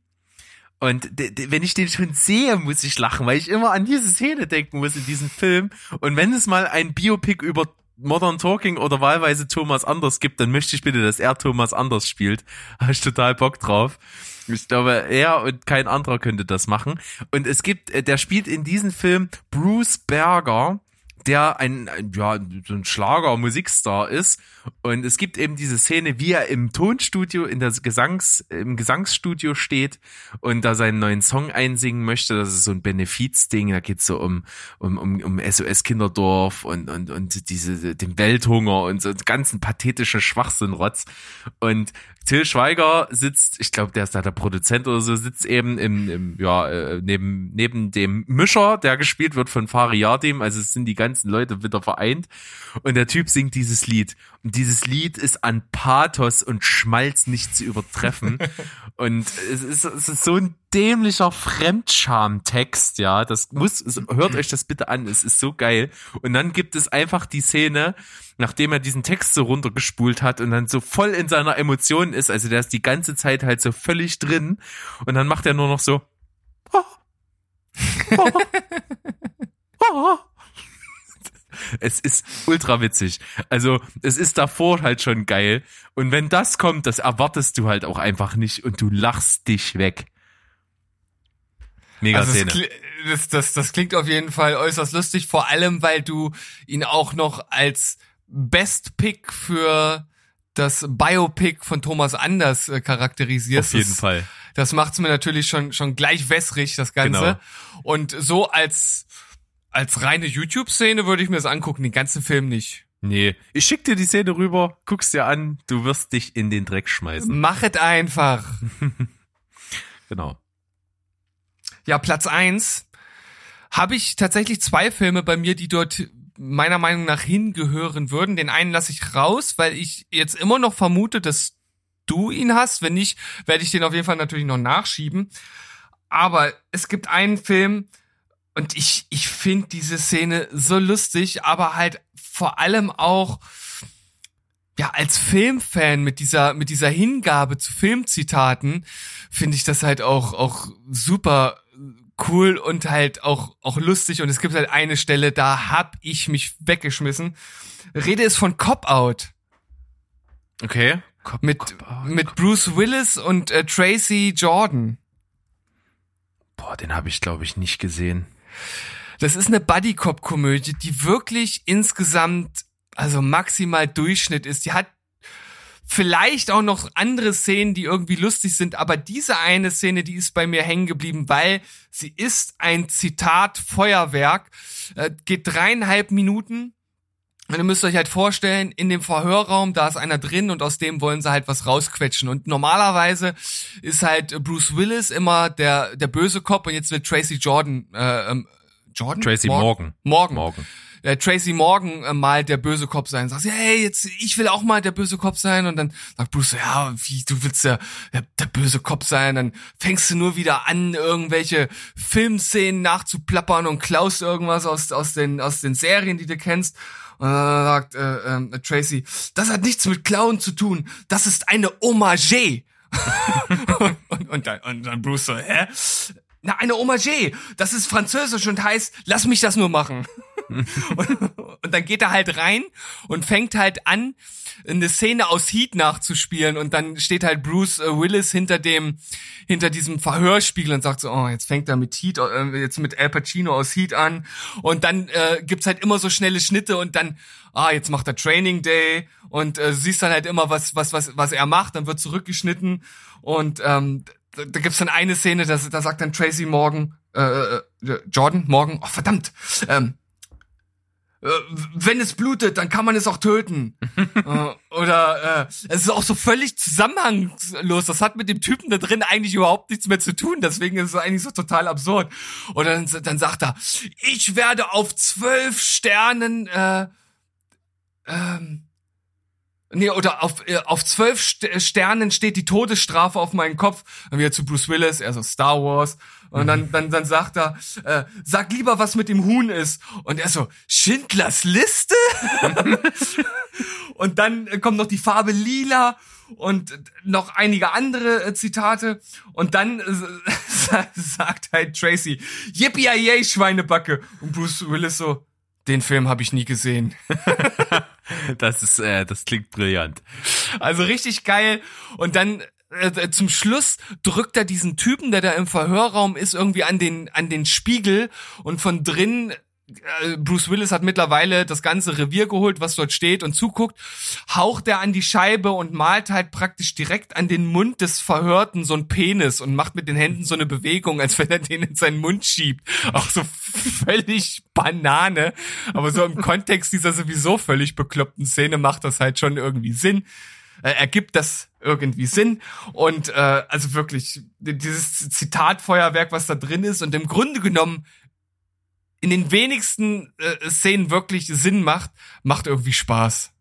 Und wenn ich den schon sehe, muss ich lachen, weil ich immer an diese Szene denken muss in diesem Film. Und wenn es mal ein Biopic über Modern Talking oder wahlweise Thomas Anders gibt, dann möchte ich bitte, dass er Thomas Anders spielt. Habe ich total Bock drauf. Ich glaube, er und kein anderer könnte das machen. Und es gibt, äh, der spielt in diesem Film Bruce Berger, der ein, ein ja, so ein Schlager-Musikstar ist. Und es gibt eben diese Szene, wie er im Tonstudio, in der Gesangs, im Gesangsstudio steht und da seinen neuen Song einsingen möchte. Das ist so ein Benefizding. Da geht's so um, um, um, um SOS Kinderdorf und, und, und diese, den Welthunger und so ganzen pathetischen Schwachsinnrotz. Und Till Schweiger sitzt, ich glaube, der ist da der Produzent oder so, sitzt eben im, im ja, äh, neben, neben dem Mischer, der gespielt wird von Fariadim. Also es sind die ganzen Leute wieder vereint. Und der Typ singt dieses Lied. Und dieses Lied ist an Pathos und Schmalz nicht zu übertreffen. und es ist, es ist so ein dämlicher Fremdscham-Text, ja. Das muss, hört euch das bitte an. Es ist so geil. Und dann gibt es einfach die Szene, nachdem er diesen Text so runtergespult hat und dann so voll in seiner Emotion ist, also der ist die ganze Zeit halt so völlig drin und dann macht er nur noch so Es ist ultra witzig. Also, es ist davor halt schon geil. Und wenn das kommt, das erwartest du halt auch einfach nicht und du lachst dich weg. Mega Also das, Szene. das, das, das klingt auf jeden Fall äußerst lustig, vor allem weil du ihn auch noch als Best Pick für das Biopic von Thomas Anders äh, charakterisierst. Auf jeden das, Fall. Das macht's mir natürlich schon schon gleich wässrig das Ganze. Genau. Und so als als reine YouTube-Szene würde ich mir das angucken, den ganzen Film nicht. Nee, ich schick dir die Szene rüber, guck's dir an, du wirst dich in den Dreck schmeißen. Machet einfach. Genau. Ja, Platz eins habe ich tatsächlich zwei Filme bei mir, die dort meiner Meinung nach hingehören würden. Den einen lasse ich raus, weil ich jetzt immer noch vermute, dass du ihn hast. Wenn nicht, werde ich den auf jeden Fall natürlich noch nachschieben. Aber es gibt einen Film und ich, ich finde diese Szene so lustig, aber halt vor allem auch ja, als Filmfan mit dieser, mit dieser Hingabe zu Filmzitaten finde ich das halt auch, auch super cool und halt auch, auch lustig. Und es gibt halt eine Stelle, da hab ich mich weggeschmissen. Rede ist von Cop Out. Okay. Mit, mit Bruce Willis und äh, Tracy Jordan. Boah, den habe ich glaube ich nicht gesehen. Das ist eine Buddy-Cop-Komödie, die wirklich insgesamt, also maximal Durchschnitt ist. Die hat vielleicht auch noch andere Szenen, die irgendwie lustig sind, aber diese eine Szene, die ist bei mir hängen geblieben, weil sie ist ein Zitat Feuerwerk, äh, geht dreieinhalb Minuten. Und ihr müsst euch halt vorstellen, in dem Verhörraum, da ist einer drin und aus dem wollen sie halt was rausquetschen. Und normalerweise ist halt Bruce Willis immer der, der böse Cop und jetzt wird Tracy Jordan, äh, ähm, Jordan? Tracy Morgan. Morgan. Morgen. Der Tracy Morgan äh, mal der böse Cop sein. Sagt, sie, hey, jetzt, ich will auch mal der böse Cop sein. Und dann sagt Bruce, ja, wie, du willst der, der, der böse Cop sein. Dann fängst du nur wieder an, irgendwelche Filmszenen nachzuplappern und klaust irgendwas aus, aus, den, aus den Serien, die du kennst. Und dann sagt äh, äh, Tracy, das hat nichts mit Klauen zu tun. Das ist eine Hommage. und, und, und, dann, und dann Bruce so, hä? Na, eine Hommage. Das ist französisch und heißt, lass mich das nur machen. und, und dann geht er halt rein und fängt halt an, eine Szene aus Heat nachzuspielen. Und dann steht halt Bruce äh, Willis hinter dem, hinter diesem Verhörspiegel und sagt so, oh, jetzt fängt er mit Heat, äh, jetzt mit Al Pacino aus Heat an. Und dann äh, gibt's halt immer so schnelle Schnitte und dann, ah, jetzt macht er Training Day. Und äh, siehst dann halt immer, was, was, was, was er macht, dann wird zurückgeschnitten. Und ähm, da, da gibt's dann eine Szene, da, da sagt dann Tracy Morgan, äh, äh, Jordan Morgan, oh verdammt, ähm, äh, wenn es blutet, dann kann man es auch töten. äh, oder äh, es ist auch so völlig zusammenhangslos. Das hat mit dem Typen da drin eigentlich überhaupt nichts mehr zu tun. Deswegen ist es eigentlich so total absurd. Und dann, dann sagt er, ich werde auf zwölf Sternen äh, ähm, Nee, oder auf, äh, auf zwölf St Sternen steht die Todesstrafe auf meinen Kopf. Dann wieder zu Bruce Willis, er so Star Wars. Und dann, dann, dann sagt er, äh, sag lieber, was mit dem Huhn ist. Und er so, Schindlers Liste? und dann kommt noch die Farbe lila und noch einige andere äh, Zitate. Und dann äh, sagt halt Tracy, yippie yay Schweinebacke. Und Bruce Willis so, den Film habe ich nie gesehen. Das ist, äh, das klingt brillant. Also richtig geil. Und dann äh, zum Schluss drückt er diesen Typen, der da im Verhörraum ist, irgendwie an den an den Spiegel und von drin äh, Bruce Willis hat mittlerweile das ganze Revier geholt, was dort steht und zuguckt, haucht er an die Scheibe und malt halt praktisch direkt an den Mund des Verhörten so ein Penis und macht mit den Händen so eine Bewegung, als wenn er den in seinen Mund schiebt. Auch so völlig Banane, aber so im Kontext dieser sowieso völlig bekloppten Szene macht das halt schon irgendwie Sinn. Äh, ergibt das irgendwie Sinn und äh, also wirklich dieses Zitatfeuerwerk, was da drin ist und im Grunde genommen in den wenigsten äh, Szenen wirklich Sinn macht, macht irgendwie Spaß.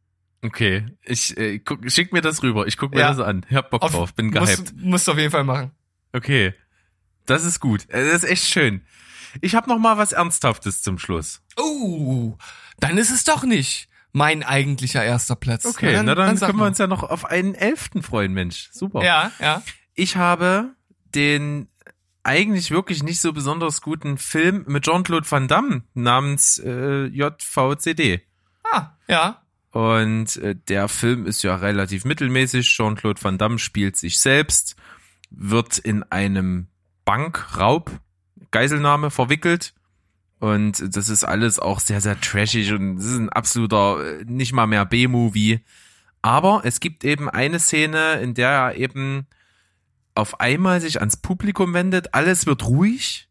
Okay, ich äh, guck, schick mir das rüber. Ich guck mir Ja. das an. Ich hab Bock Auf- drauf, bin gehypt. Musst, musst du auf jeden Fall machen. Okay, das ist gut. Äh, Das ist echt schön. Ich habe noch mal was Ernsthaftes zum Schluss. Oh, dann ist es doch nicht mein eigentlicher erster Platz. Okay, na dann, sag können wir uns ja noch auf einen elften freuen, Mensch. Super. Ja, ja. Ich habe den eigentlich wirklich nicht so besonders guten Film mit Jean-Claude Van Damme namens äh, JVCD. Ah, ja. Und äh, der Film ist ja relativ mittelmäßig. Jean-Claude Van Damme spielt sich selbst, wird in einem Bankraub, Geiselnahme verwickelt. Und das ist alles auch sehr, sehr trashig und es ist ein absoluter, äh, nicht mal mehr B-Movie. Aber es gibt eben eine Szene, in der er eben auf einmal sich ans Publikum wendet, alles wird ruhig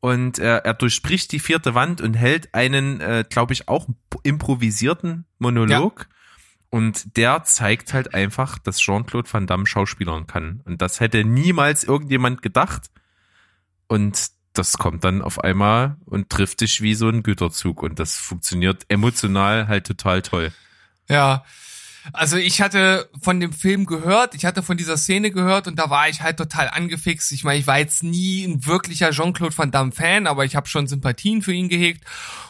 und er, er durchbricht die vierte Wand und hält einen, äh, glaube ich, auch improvisierten Monolog. Und der zeigt halt einfach, dass Jean-Claude Van Damme Schauspielern kann. Und das hätte niemals irgendjemand gedacht. Und das kommt dann auf einmal und trifft dich wie so ein Güterzug. Und das funktioniert emotional halt total toll. Ja. Also ich hatte von dem Film gehört, ich hatte von dieser Szene gehört und da war ich halt total angefixt. Ich meine, ich war jetzt nie ein wirklicher Jean-Claude Van Damme Fan, aber ich habe schon Sympathien für ihn gehegt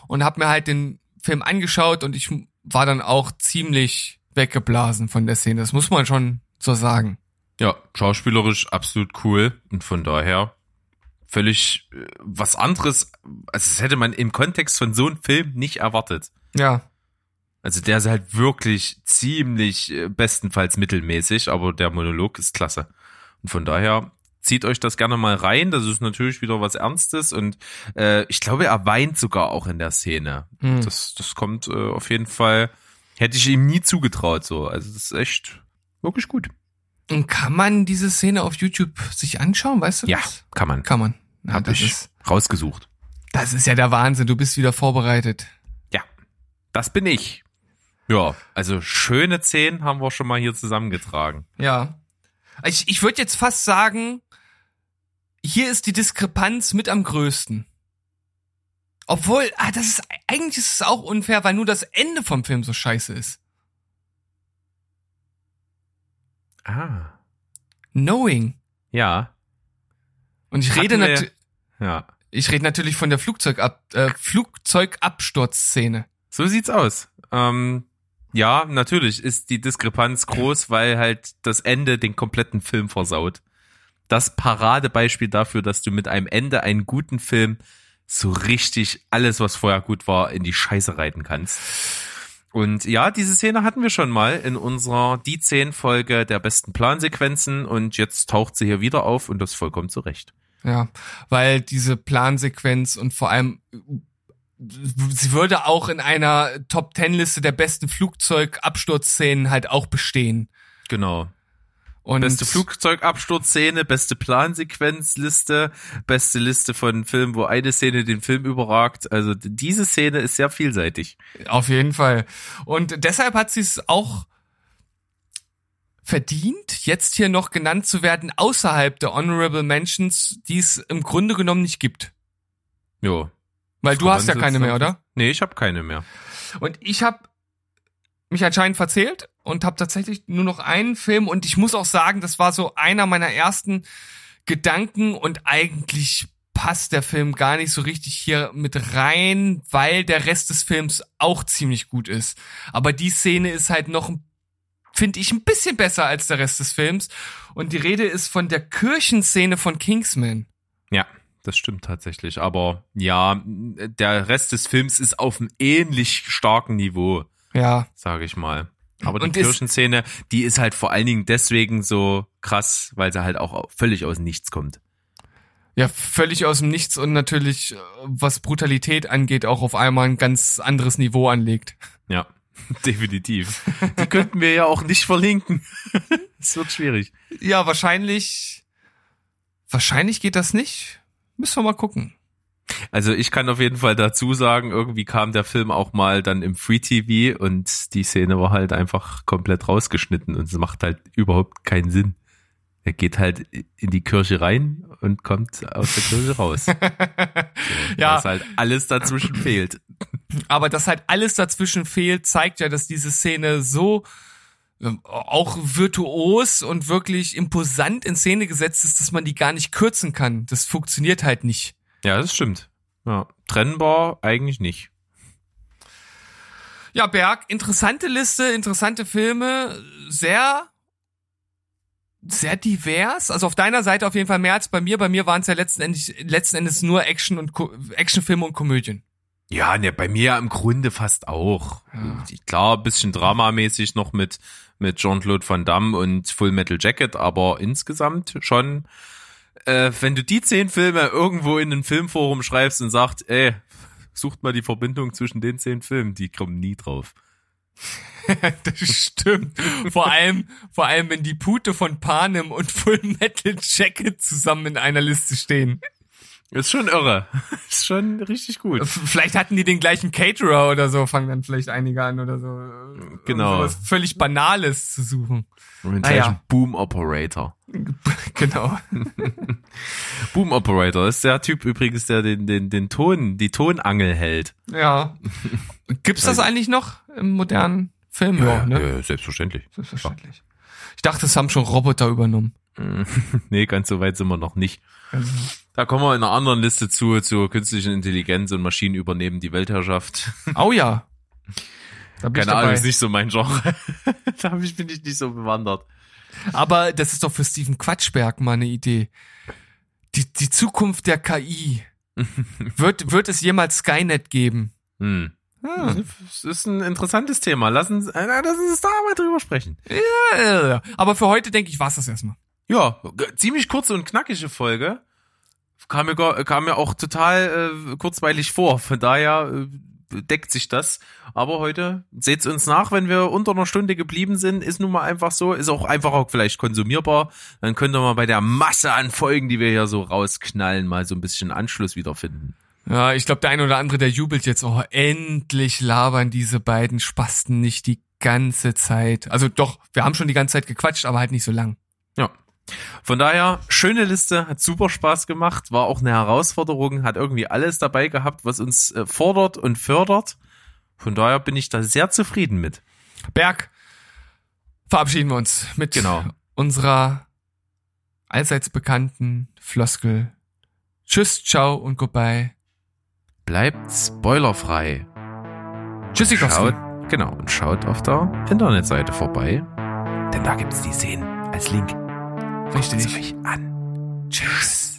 und habe mir halt den Film angeschaut und ich war dann auch ziemlich weggeblasen von der Szene. Das muss man schon so sagen. Ja, schauspielerisch absolut cool. Und von daher völlig äh, was anderes. Also das hätte man im Kontext von so einem Film nicht erwartet. Ja. Also der ist halt wirklich ziemlich äh, bestenfalls mittelmäßig, aber der Monolog ist klasse. Und von daher zieht euch das gerne mal rein. Das ist natürlich wieder was Ernstes und äh, ich glaube, er weint sogar auch in der Szene. Hm. Das, das kommt äh, auf jeden Fall. Hätte ich ihm nie zugetraut so. Also das ist echt wirklich gut. Und kann man diese Szene auf YouTube sich anschauen, weißt du Ja, das? kann man. Kann man. Ja, Hab ich ist rausgesucht. das ist ja der Wahnsinn. Du bist wieder vorbereitet. Ja, das bin ich. Ja, also schöne zehn haben wir schon mal hier zusammengetragen. Ja. Ich, ich würde jetzt fast sagen, hier ist die Diskrepanz mit am größten. Obwohl, ah, das ist, eigentlich ist es auch unfair, weil nur das Ende vom Film so scheiße ist. Ah. Knowing. Ja, Und ich rede, natu ja. ich rede natürlich von der Flugzeugab äh, Flugzeugabsturzszene. So sieht's aus. Ähm, ja, natürlich ist die Diskrepanz groß, weil halt das Ende den kompletten Film versaut. Das Paradebeispiel dafür, dass du mit einem Ende einen guten Film so richtig alles, was vorher gut war, in die Scheiße reiten kannst. Und ja, diese Szene hatten wir schon mal in unserer Die 10 Folge der besten Plansequenzen und jetzt taucht sie hier wieder auf und das vollkommen zurecht. Ja, weil diese Plansequenz und vor allem sie würde auch in einer Top Ten Liste der besten Flugzeugabsturzszenen halt auch bestehen. Genau. Und Beste Flugzeugabsturzszene, beste Plansequenzliste, beste Liste von Filmen, wo eine Szene den Film überragt. Also diese Szene ist sehr vielseitig. Auf jeden Fall. Und deshalb hat sie es auch verdient, jetzt hier noch genannt zu werden, außerhalb der Honorable Mentions, die es im Grunde genommen nicht gibt. Jo. Weil du hast ja keine mehr, oder? Nee, ich habe keine mehr. Und ich habe mich anscheinend verzählt und habe tatsächlich nur noch einen Film und ich muss auch sagen, das war so einer meiner ersten Gedanken und eigentlich passt der Film gar nicht so richtig hier mit rein, weil der Rest des Films auch ziemlich gut ist. Aber die Szene ist halt noch, finde ich, ein bisschen besser als der Rest des Films. Und die Rede ist von der Kirchenszene von Kingsman. Ja, das stimmt tatsächlich. Aber ja, der Rest des Films ist auf einem ähnlich starken Niveau, Ja, sage ich mal. Aber die Und Kirchenszene, die ist halt vor allen Dingen deswegen so krass, weil sie halt auch völlig aus dem Nichts kommt. Ja, völlig aus dem Nichts und natürlich, äh, was Brutalität angeht, auch auf einmal ein ganz anderes Niveau anlegt. Ja, definitiv. Die könnten wir ja auch nicht verlinken. Es wird schwierig. Ja, wahrscheinlich, wahrscheinlich geht das nicht. Müssen wir mal gucken. Also ich kann auf jeden Fall dazu sagen, irgendwie kam der Film auch mal dann im Free TV und die Szene war halt einfach komplett rausgeschnitten und es macht halt überhaupt keinen Sinn. Er geht halt in die Kirche rein und kommt aus der Kirche raus. So, Ja. Dass halt alles dazwischen fehlt. Aber dass halt alles dazwischen fehlt, zeigt ja, dass diese Szene so ähm, auch virtuos und wirklich imposant in Szene gesetzt ist, dass man die gar nicht kürzen kann. Das funktioniert halt nicht. Ja, das stimmt. Ja, trennbar eigentlich nicht. Ja, Berg, interessante Liste, interessante Filme, sehr, sehr divers. Also auf deiner Seite auf jeden Fall mehr als bei mir. Bei mir waren es ja letzten Endes, letzten Endes nur Action und Ko Actionfilme und Komödien. Ja, ne, bei mir im Grunde fast auch. Ja. Klar, ein bisschen dramamäßig noch mit, mit Jean-Claude Van Damme und Full Metal Jacket, aber insgesamt schon, äh, wenn du die zehn Filme irgendwo in ein Filmforum schreibst und sagst, ey, sucht mal die Verbindung zwischen den zehn Filmen, die kommen nie drauf. das stimmt. Vor allem, vor allem, wenn die Pute von Panem und Full Metal Jacket zusammen in einer Liste stehen. Ist schon irre. Ist schon richtig gut. Vielleicht hatten die den gleichen Caterer oder so, fangen dann vielleicht einige an oder so. Genau. Was völlig Banales zu suchen. Und den Ah, ja. gleichen Boom Operator. Genau. Boom Operator ist der Typ übrigens, der den, den, den Ton, die Tonangel hält. Ja. Gibt's das eigentlich noch im modernen Film? Ja, ne? ja, selbstverständlich. Selbstverständlich. Ich dachte, es haben schon Roboter übernommen. Nee, ganz so weit sind wir noch nicht. Also, Da kommen wir in einer anderen Liste zu, zu künstlichen Intelligenz und Maschinen übernehmen die Weltherrschaft. oh ja. Da bin ich Keine Ahnung, ist nicht so mein Genre. da bin ich nicht so bewandert. Aber das ist doch für Steven Quatschberg mal eine Idee. Die, die Zukunft der KI. wird, wird es jemals Skynet geben? Hm. Hm. Das ist ein interessantes Thema. Lass uns, äh, lass uns da mal drüber sprechen. Äh, Aber für heute, denke ich, war's das erstmal. Ja, ziemlich kurze und knackige Folge. Kam mir, kam mir auch total äh, kurzweilig vor. Von daher äh, deckt sich das. Aber heute seht's uns nach, wenn wir unter einer Stunde geblieben sind. Ist nun mal einfach so. Ist auch einfach auch vielleicht konsumierbar. Dann könnt ihr mal bei der Masse an Folgen, die wir hier so rausknallen, mal so ein bisschen Anschluss wiederfinden. Ja, ich glaube, der ein oder andere, der jubelt jetzt, oh, endlich labern diese beiden Spasten nicht die ganze Zeit. Also doch, wir haben schon die ganze Zeit gequatscht, aber halt nicht so lang. Ja. Von daher, schöne Liste, hat super Spaß gemacht, war auch eine Herausforderung, hat irgendwie alles dabei gehabt, was uns äh, fordert und fördert. Von daher bin ich da sehr zufrieden mit. Berg, verabschieden wir uns mit Genau. unserer allseits bekannten Floskel. Tschüss, ciao und goodbye. Bleibt spoilerfrei. Tschüssikowski. Schaut, genau, und schaut auf der Internetseite vorbei, denn da gibt's die Szenen als Link. Richtig. Guckt's euch an. Tschüss.